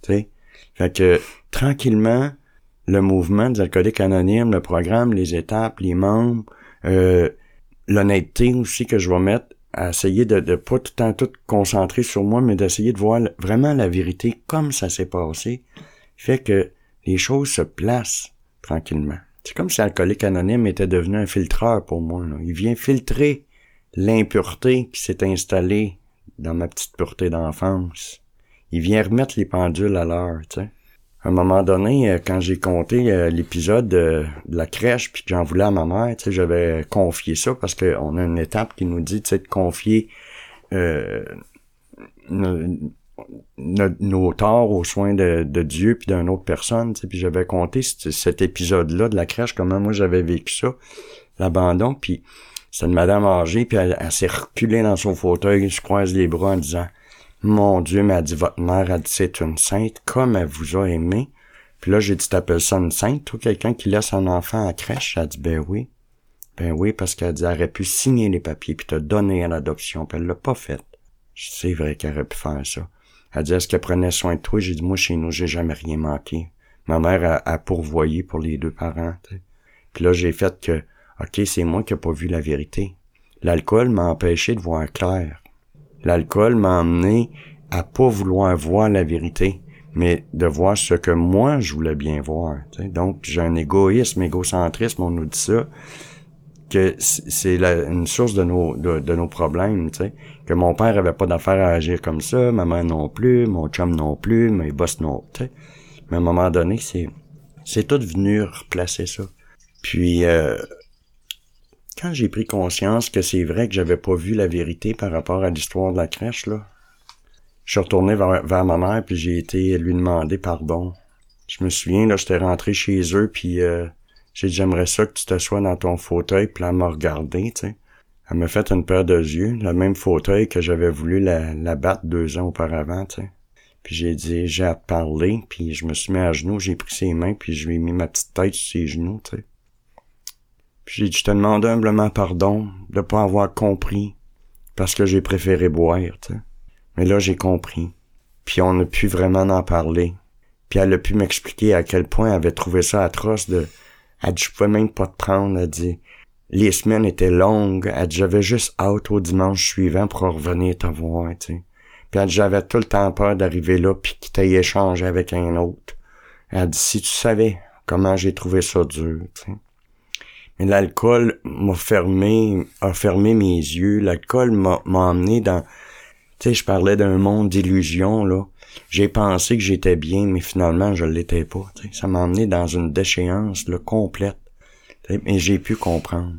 B: Tu sais? Fait que, tranquillement, le mouvement des alcooliques anonymes, le programme, les étapes, les membres, euh, l'honnêteté aussi que je vais mettre, à essayer de, de pas tout le temps tout concentrer sur moi, mais d'essayer de voir vraiment la vérité comme ça s'est passé, fait que les choses se placent tranquillement. C'est comme si l'alcoolique anonyme était devenu un filtreur pour moi. Il vient filtrer l'impureté qui s'est installée dans ma petite pureté d'enfance. Il vient remettre les pendules à l'heure, tu sais. À un moment donné, euh, quand j'ai compté euh, l'épisode de, la crèche, puis que j'en voulais à ma mère, tu sais, j'avais confié ça parce qu'on a une étape qui nous dit, tu sais, de confier euh, nos, torts aux soins de, Dieu puis d'une autre personne. Puis j'avais compté cet épisode-là de la crèche, comment moi j'avais vécu ça, l'abandon. Puis c'est une madame âgée, puis elle, s'est reculée dans son fauteuil, je croise les bras en disant Mon Dieu m'a dit votre mère a dit c'est une sainte, comme elle vous a aimé. Puis là, j'ai dit T'appelles ça une sainte, toi, quelqu'un qui laisse un enfant à crèche? Elle a dit Ben oui. Ben oui, parce qu'elle dit elle aurait pu signer les papiers puis te donner à l'adoption, puis elle l'a pas fait. C'est vrai qu'elle aurait pu faire ça. Elle dit, est-ce qu'elle prenait soin de toi? J'ai dit, moi, chez nous, j'ai jamais rien manqué. Ma mère a, pourvoyé pour les deux parents. Puis là, j'ai fait que, OK, c'est moi qui n'ai pas vu la vérité. L'alcool m'a empêché de voir clair. L'alcool m'a amené à pas vouloir voir la vérité, mais de voir ce que moi, je voulais bien voir. Donc, j'ai un égoïsme, égocentrisme, on nous dit ça. que c'est une source de nos de, nos problèmes, tu sais. Que mon père avait pas d'affaire à agir comme ça, ma mère non plus, mon chum non plus, mes boss non, tu sais. Mais à un moment donné, c'est c'est tout venu replacer ça. Puis euh, quand j'ai pris conscience que c'est vrai que j'avais pas vu la vérité par rapport à l'histoire de la crèche, là, je suis retourné vers, ma mère puis j'ai été lui demander pardon. Je me souviens, là, j'étais rentré chez eux puis euh, j'ai dit j'aimerais ça que tu te sois dans ton fauteuil puis elle m'a regardé, tu sais. Elle m'a fait une paire de yeux, le même fauteuil que j'avais voulu la, battre deux ans auparavant, tu sais. Puis j'ai dit, j'ai à parler, puis je me suis mis à genoux, j'ai pris ses mains, puis je lui ai mis ma petite tête sur ses genoux, tu sais. Puis je te demande humblement pardon de pas avoir compris parce que j'ai préféré boire, tu sais. Mais là, j'ai compris. Puis on a pu vraiment en parler. Puis elle a pu m'expliquer à quel point elle avait trouvé ça atroce de... Elle dit, je pouvais même pas te prendre. Elle dit, les semaines étaient longues. Elle dit, j'avais juste hâte au dimanche suivant pour revenir te voir, tu sais. Puis elle dit, j'avais tout le temps peur d'arriver là puis qu'il t'ait échangé avec un autre. Elle dit, si tu savais comment j'ai trouvé ça dur, tu sais. Mais l'alcool m'a fermé, a fermé mes yeux. L'alcool m'a, emmené dans, tu sais, je parlais d'un monde d'illusions, là. J'ai pensé que j'étais bien, mais finalement, je l'étais pas. Ça m'a emmené dans une déchéance, là, complète. Mais j'ai pu comprendre.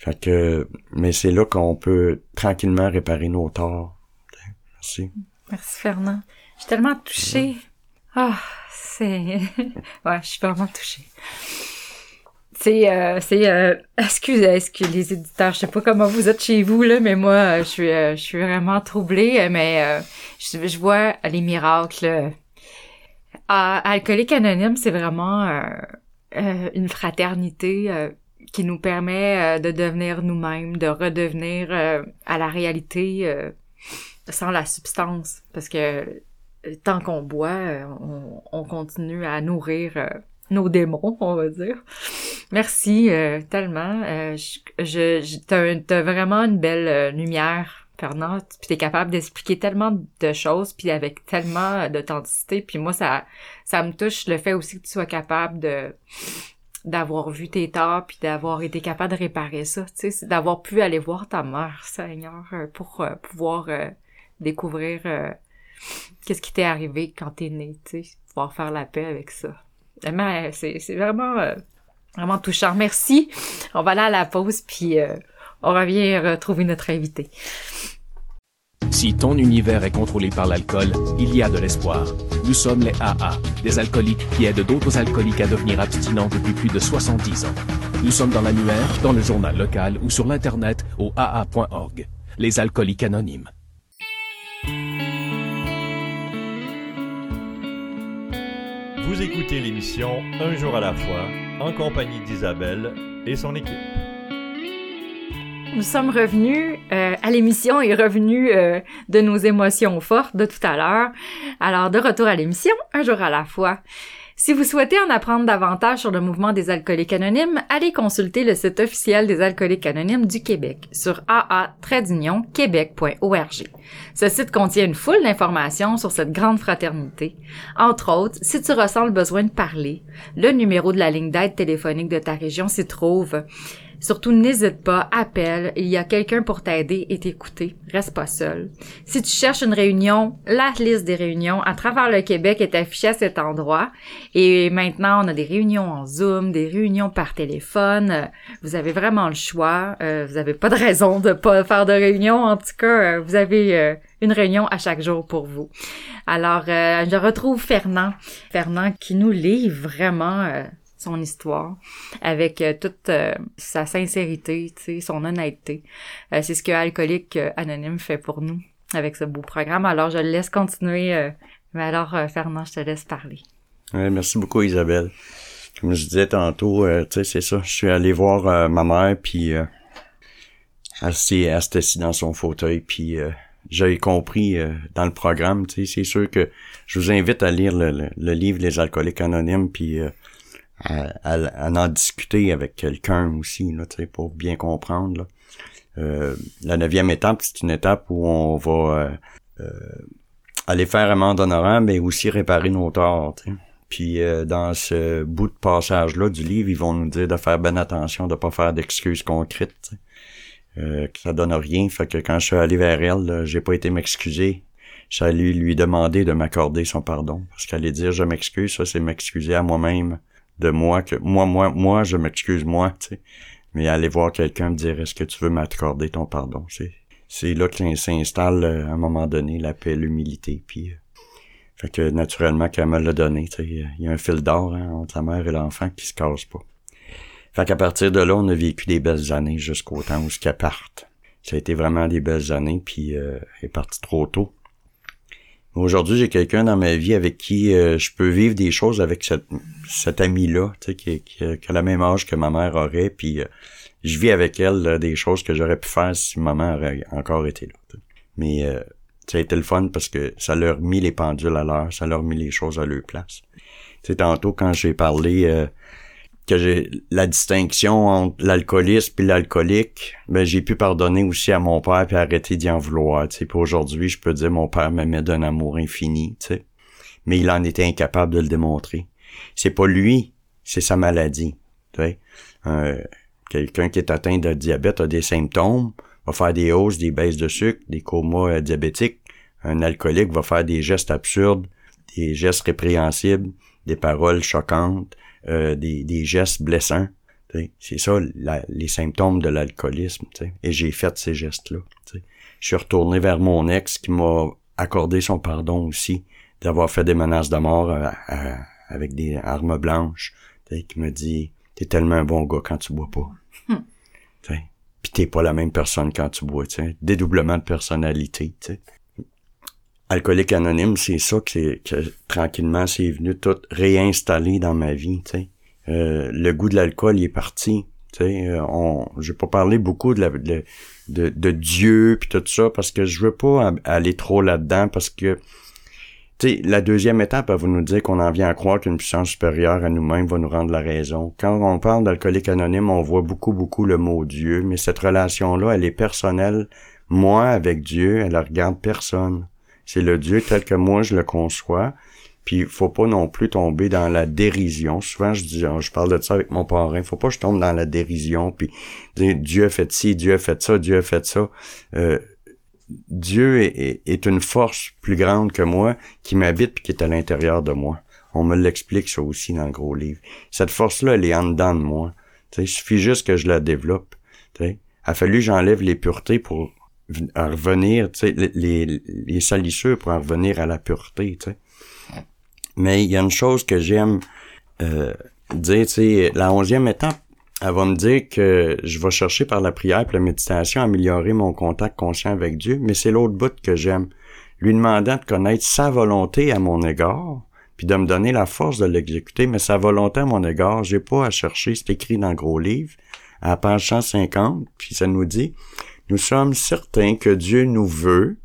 B: Fait que, mais c'est là qu'on peut tranquillement réparer nos torts. Merci.
A: Merci, Fernand. Je suis tellement touchée. Ah, c'est... ouais, je suis vraiment touchée. C'est, euh, c'est, euh, excusez, excusez les éditeurs, je sais pas comment vous êtes chez vous là, mais moi, euh, je suis, euh, je suis vraiment troublée, mais je, je, vois les miracles. Alcoolique Anonyme, c'est vraiment une fraternité qui nous permet de devenir nous-mêmes, de redevenir à la réalité sans la substance, parce que tant qu'on boit, on, continue à nourrir nos démons, on va dire. Merci euh, tellement. Euh, je, je t'as, vraiment une belle euh, lumière, Fernand. Puis t'es capable d'expliquer tellement de choses, puis avec tellement d'authenticité. Puis moi, ça, ça me touche le fait aussi que tu sois capable de d'avoir vu tes torts puis d'avoir été capable de réparer ça, tu sais, d'avoir pu aller voir ta mère, Seigneur, pour pouvoir découvrir qu'est-ce qui t'est arrivé quand t'es né, tu sais, pouvoir faire la paix avec ça. C'est, c'est vraiment Vraiment touchant. Merci. On va aller à la pause, puis euh, on revient retrouver notre invité.
F: Si ton univers est contrôlé par l'alcool, il y a de l'espoir. Nous sommes les AA, des alcooliques qui aident d'autres alcooliques à devenir abstinents depuis plus de 70 ans. Nous sommes dans l'annuaire, dans le journal local ou sur l'Internet au AA.org. Les alcooliques anonymes.
D: Vous écoutez l'émission Un jour à la fois en compagnie d'Isabelle et son équipe.
A: Nous sommes revenus euh, à l'émission et revenus euh, de nos émotions fortes de tout à l'heure. Alors de retour à l'émission, un jour à la fois. Si vous souhaitez en apprendre davantage sur le mouvement des alcooliques anonymes, allez consulter le site officiel des alcooliques anonymes du Québec sur aa-québec.org. Ce site contient une foule d'informations sur cette grande fraternité. Entre autres, si tu ressens le besoin de parler, le numéro de la ligne d'aide téléphonique de ta région s'y trouve. Surtout, n'hésite pas, appelle, il y a quelqu'un pour t'aider et t'écouter. Reste pas seul. Si tu cherches une réunion, la liste des réunions à travers le Québec est affichée à cet endroit. Et maintenant, on a des réunions en Zoom, des réunions par téléphone. Vous avez vraiment le choix. Euh, vous avez pas de raison de pas faire de réunion. En tout cas, euh, vous avez euh, une réunion à chaque jour pour vous. Alors, je retrouve Fernand. Fernand qui nous livre vraiment son histoire avec euh, toute euh, sa sincérité, son honnêteté. Euh, c'est ce que Alcoolique Anonyme fait pour nous avec ce beau programme. Alors, je le laisse continuer. mais alors, Fernand, je te laisse parler.
B: Merci beaucoup, Isabelle. Comme je disais tantôt, tu sais, c'est ça. Je suis allé voir ma mère, puis elle s'est assise dans son fauteuil, puis j'ai compris dans le programme, c'est sûr que je vous invite à lire le, le livre Les alcooliques anonymes, puis à, en discuter avec quelqu'un aussi, là, pour bien comprendre. Là. Euh, la neuvième étape, c'est une étape où on va euh, euh aller faire amende honorable, mais aussi réparer nos torts. Puis euh, dans ce bout de passage-là du livre, ils vont nous dire de faire bien attention, de pas faire d'excuses concrètes. Euh, que ça donne rien. Fait que quand je suis allé vers elle, j'ai pas été m'excuser. Allé lui demander de m'accorder son pardon. Parce allait dire je m'excuse, ça c'est m'excuser à moi-même de moi que moi, moi, moi, je m'excuse moi, tu sais. Mais aller voir quelqu'un me dire est-ce que tu veux m'accorder ton pardon? C'est, c'est là que s'installe euh, à un moment donné la paix, l'humilité. Puis, euh, fait que naturellement qu'elle me l'a donné. Il y a un fil d'or hein, entre la mère et l'enfant qui se casse pas. Fait qu'à partir de là, on a vécu des belles années jusqu'au temps où ce qu'elle parte. Ça a été vraiment des belles années, puis euh, elle est partie trop tôt. Aujourd'hui, j'ai quelqu'un dans ma vie avec qui euh, je peux vivre des choses avec cette, cet ami-là, tu sais, qui, qui, a le même âge que ma mère aurait, puis euh, je vis avec elle des choses que j'aurais pu faire si maman aurait encore été là. Mais euh, ça a été le fun parce que ça leur mis les pendules à l'heure, ça leur mis les choses à leur place. Tu sais, tantôt quand j'ai parlé que j'ai la distinction entre l'alcoolisme et l'alcoolique, ben j'ai pu pardonner aussi à mon père puis arrêter d'y en vouloir. Tu sais, puis aujourd'hui, je peux dire mon père m'aimait d'un amour infini, tu sais, mais il en était incapable de le démontrer. C'est pas lui, c'est sa maladie. Tu sais, euh, quelqu'un qui est atteint de diabète a des symptômes, va faire des hausses, des baisses de sucre, des comas euh, diabétiques. Un alcoolique va faire des gestes absurdes, des gestes répréhensibles, des paroles choquantes, euh, des, des, gestes blessants. C'est ça les symptômes de l'alcoolisme. Et j'ai fait ces gestes-là. Je suis retourné vers mon ex qui m'a accordé son pardon aussi d'avoir fait des menaces de mort euh, avec des armes blanches. Qui me dit T'es tellement un bon gars quand tu bois pas. Hmm. Puis t'es pas la même personne quand tu bois. Dédoublement de personnalité. T'sais. Alcoolique anonyme, c'est ça que, que tranquillement c'est venu tout réinstaller dans ma vie. sais. Euh, le goût de l'alcool est parti. sais. Euh, on, pas parlé beaucoup de, la, de, de, Dieu puis tout ça parce que je veux pas aller trop là-dedans parce que sais, la deuxième étape, elle va nous dire qu'on en vient à croire qu'une puissance supérieure à nous-mêmes va nous rendre la raison. Quand on parle d'alcoolique anonyme, on voit beaucoup, beaucoup le mot Dieu, mais cette relation-là, elle est personnelle. Moi, avec Dieu, elle regarde personne. C'est le Dieu tel que moi je le conçois. Puis faut pas non plus tomber dans la dérision. Souvent je dis, je parle de ça avec mon parrain. Faut pas que je tombe dans la dérision. Puis Dieu a fait ci, Dieu a fait ça, Dieu a fait ça. Euh, Dieu est, une force plus grande que moi qui m'habite puis qui est à l'intérieur de moi. On me l'explique ça aussi dans le gros livre. Cette force-là, elle est en dedans de moi. il suffit juste que je la développe. Il a fallu que j'enlève les puretés pour à revenir, tu sais, les, les salissures pour en revenir à la pureté, tu sais. Mais il y a une chose que j'aime euh, dire, tu sais, la onzième étape, elle va me dire que je vais chercher par la prière et la méditation à améliorer mon contact conscient avec Dieu, mais c'est l'autre bout que j'aime. Lui demandant de connaître sa volonté à mon égard, puis de me donner la force de l'exécuter, mais sa volonté à mon égard, j'ai pas à chercher, c'est écrit dans le gros livre, à page 150, puis ça nous dit, nous sommes certains que Dieu nous veut.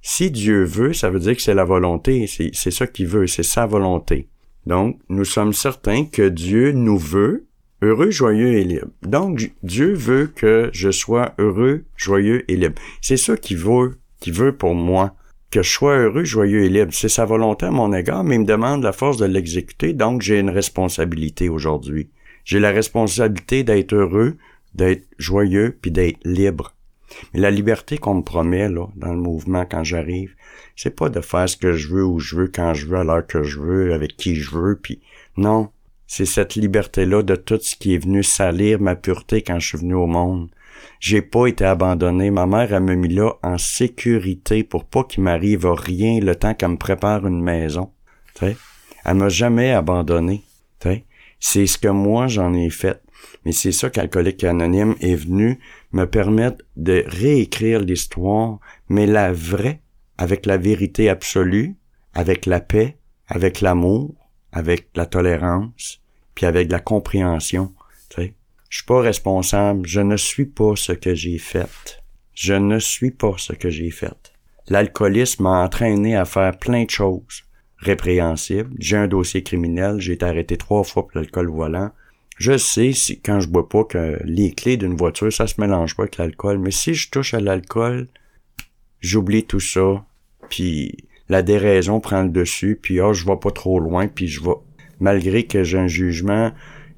B: Si Dieu veut, ça veut dire que c'est la volonté, c'est ça qu'il veut, c'est sa volonté. Donc, nous sommes certains que Dieu nous veut heureux, joyeux et libre. Donc, Dieu veut que je sois heureux, joyeux et libre. C'est ça qu'il veut, qu'il veut pour moi. Que je sois heureux, joyeux et libre. C'est sa volonté à mon égard, mais il me demande la force de l'exécuter, donc j'ai une responsabilité aujourd'hui. J'ai la responsabilité d'être heureux, d'être joyeux, puis d'être libre. Mais la liberté qu'on me promet, là, dans le mouvement quand j'arrive, c'est pas de faire ce que je veux où je veux, quand je veux, à l'heure que je veux, avec qui je veux, puis non. C'est cette liberté-là de tout ce qui est venu salir ma pureté quand je suis venu au monde. J'ai pas été abandonné. Ma mère, elle me mis là en sécurité pour pas qu'il m'arrive rien le temps qu'elle me prépare une maison. T'sais? Elle m'a jamais abandonné. C'est ce que moi j'en ai fait. Mais c'est ça qu'Alcoolique Anonyme est venu me permettre de réécrire l'histoire, mais la vraie, avec la vérité absolue, avec la paix, avec l'amour, avec la tolérance, puis avec la compréhension. Tu sais. Je suis pas responsable, je ne suis pas ce que j'ai fait. Je ne suis pas ce que j'ai fait. L'alcoolisme m'a entraîné à faire plein de choses répréhensibles. J'ai un dossier criminel, j'ai été arrêté trois fois pour l'alcool volant. Je sais si quand je bois pas que les clés d'une voiture, ça se mélange pas avec l'alcool, mais si je touche à l'alcool, j'oublie tout ça, puis la déraison prend le dessus, puis oh, je vais pas trop loin, puis je vais malgré que j'ai un jugement,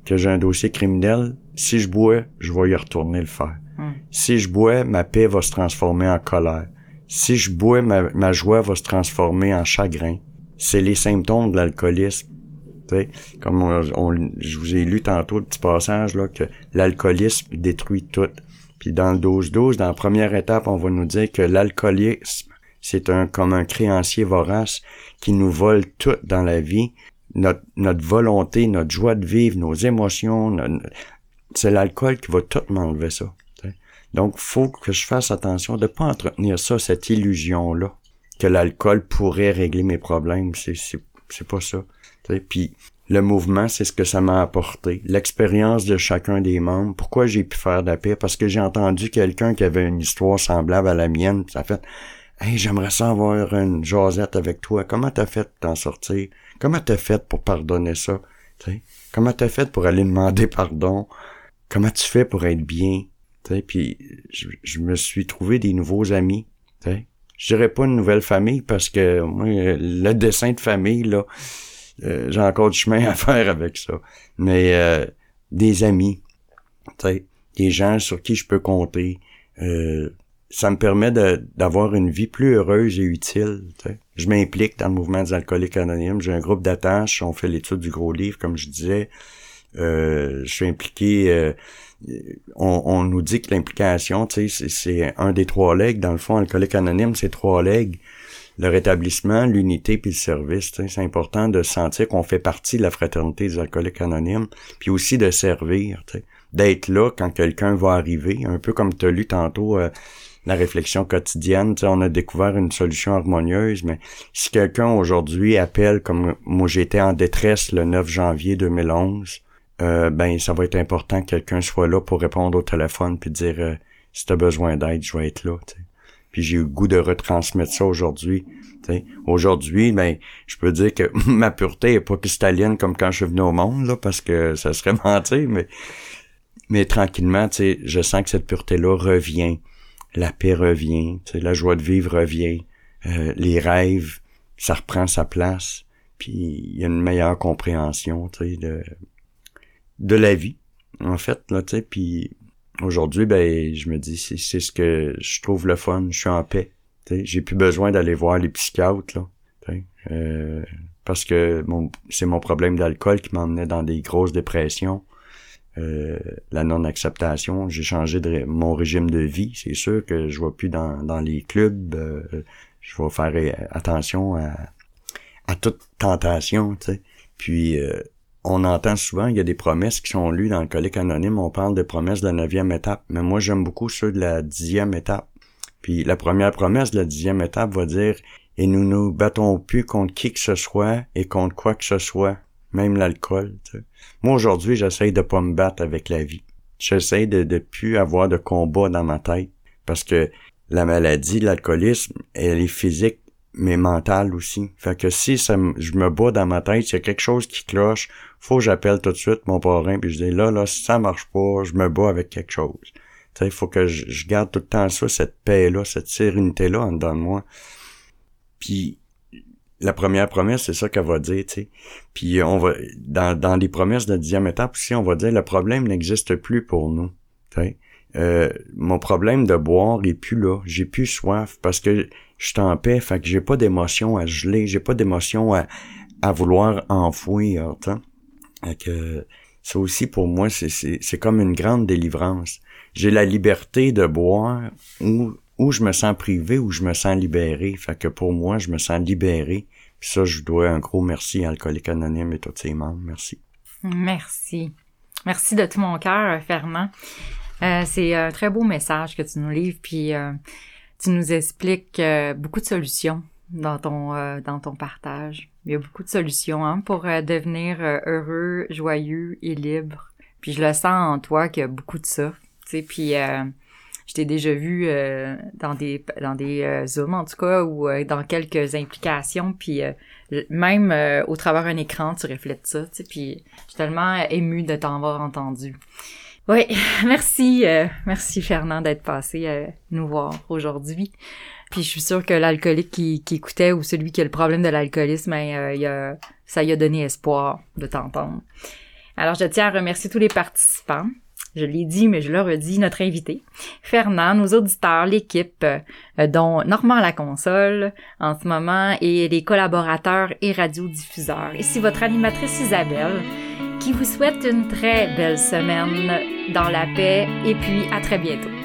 B: que j'ai un dossier criminel, si je bois, je vais y retourner le faire.
A: Hmm.
B: Si je bois, ma paix va se transformer en colère. Si je bois, ma, ma joie va se transformer en chagrin. C'est les symptômes de l'alcoolisme. Comme on, on- je vous ai lu tantôt le petit passage là que l'alcoolisme détruit tout. Puis dans le 12-12, dans la première étape, on va nous dire que l'alcoolisme, c'est un comme un créancier vorace qui nous vole tout dans la vie, notre, notre volonté, notre joie de vivre, nos émotions. c'est l'alcool qui va tout m'enlever ça. tu sais. Donc, faut que je fasse attention de pas entretenir ça, cette illusion-là, que l'alcool pourrait régler mes problèmes. C'est, c'est pas ça. Puis, le mouvement, c'est ce que ça m'a apporté. L'expérience de chacun des membres. Pourquoi j'ai pu faire de la paix? Parce que j'ai entendu quelqu'un qui avait une histoire semblable à la mienne. Ça fait, hey, j'aimerais ça avoir une jasette avec toi. Comment t'as fait pour t'en sortir? Comment t'as fait pour pardonner ça? Comment t'as fait pour aller demander pardon? Comment tu fais pour être bien? Tu sais, puis je, me suis trouvé des nouveaux amis. Tu sais. Je dirais pas une nouvelle famille parce que moi, le dessin de famille, là, euh, j'ai encore du chemin à faire avec ça. Mais euh, des amis, des gens sur qui je peux compter. Euh, ça me permet d'avoir une vie plus heureuse et utile. Je m'implique dans le mouvement des alcooliques anonymes. J'ai un groupe d'attache. On fait l'étude du gros livre, comme je disais. Euh, je suis impliqué. euh, on, on nous dit que l'implication, c'est un des trois legs. Dans le fond, alcoolique anonyme, c'est trois legs. Le rétablissement, l'unité puis le service. tu. C'est important de sentir qu'on fait partie de la fraternité des alcooliques anonymes, puis aussi de servir, tu d'être là quand quelqu'un va arriver, un peu comme tu as lu tantôt euh, la réflexion quotidienne. tu On a découvert une solution harmonieuse, mais si quelqu'un aujourd'hui appelle comme moi j'étais en détresse le 9 janvier 2011, euh, ben ça va être important que quelqu'un soit là pour répondre au téléphone puis dire euh, si t'as besoin d'aide, je vais être là. tu. Puis j'ai eu le goût de retransmettre ça aujourd'hui. Aujourd'hui, ben, je peux dire que ma pureté est pas cristalline comme quand je suis venu au monde, là, parce que ça serait mentir, mais, mais tranquillement, je sens que cette pureté-là revient. La paix revient, la joie de vivre revient. Euh, les rêves, ça reprend sa place. Puis il y a une meilleure compréhension, de, de la vie, en fait, là, tu puis aujourd'hui, ben, je me dis, c'est, ce que je trouve le fun, je suis en paix, j'ai plus besoin d'aller voir les psychiatres, là, euh, parce que mon, c'est mon problème d'alcool qui m'emmenait dans des grosses dépressions, euh, la non-acceptation, j'ai changé de mon régime de vie, c'est sûr que je vais plus dans, dans les clubs, euh, je vais faire euh, attention à, à toute tentation, tu sais, puis euh, on entend souvent, il y a des promesses qui sont lues dans le Colique Anonyme, on parle de promesses de la neuvième étape, mais moi j'aime beaucoup ceux de la dixième étape. Puis la première promesse de la dixième étape va dire « Et nous nous battons plus contre qui que ce soit et contre quoi que ce soit, même l'alcool. Moi aujourd'hui, j'essaye de pas me battre avec la vie. J'essaye de, de plus avoir de combat dans ma tête parce que la maladie, l'alcoolisme, elle est physique mais mentale aussi. Fait que si ça je me bats dans ma tête, s'il y a quelque chose qui cloche, faut que j'appelle tout de suite mon parrain puis je dis là là si ça marche pas, je me bats avec quelque chose. Tu faut que je, garde tout le temps ça, cette paix là, cette sérénité là en dedans de moi. Puis la première promesse, c'est ça qu'elle va dire, tu sais. Puis on va dans dans les promesses de dixième étape aussi, on va dire le problème n'existe plus pour nous. Tu sais. Euh, mon problème de boire est plus là. J'ai plus soif parce que je suis en paix, fait que j'ai pas d'émotion à geler, j'ai pas d'émotion à, vouloir enfouir. Fait que ça aussi pour moi, c'est, comme une grande délivrance. J'ai la liberté de boire où, où je me sens privé, où je me sens libéré. Fait que pour moi, je me sens libéré. Ça, je dois un gros merci à Alcoolique Anonyme et tous ses membres. Merci.
A: Merci. Merci de tout mon cœur, Fernand. Euh, c'est un très beau message que tu nous livres, puis euh, tu nous expliques euh, beaucoup de solutions dans ton euh, dans ton partage. Il y a beaucoup de solutions hein, pour euh, devenir heureux, joyeux et libre. Puis je le sens en toi qu'il y a beaucoup de ça. Tu sais, puis je t'ai déjà vu euh, dans des dans des zooms en tout cas ou dans quelques implications puis même au travers un écran tu reflètes ça tu sais puis je suis tellement émue de t'avoir entendu oui merci euh, merci Fernand d'être passé euh, nous voir aujourd'hui Puis je suis sûre que l'alcoolique qui, écoutait ou celui qui a le problème de l'alcoolisme, ben, euh, ça lui a donné espoir de t'entendre. Alors je tiens à remercier tous les participants. Je l'ai dit, mais je le redis, notre invité, Fernand, nos auditeurs, l'équipe, euh, dont Normand la console en ce moment, et les collaborateurs et radiodiffuseurs. Ici votre animatrice Isabelle, qui vous souhaite une très belle semaine dans la paix, et puis à très bientôt.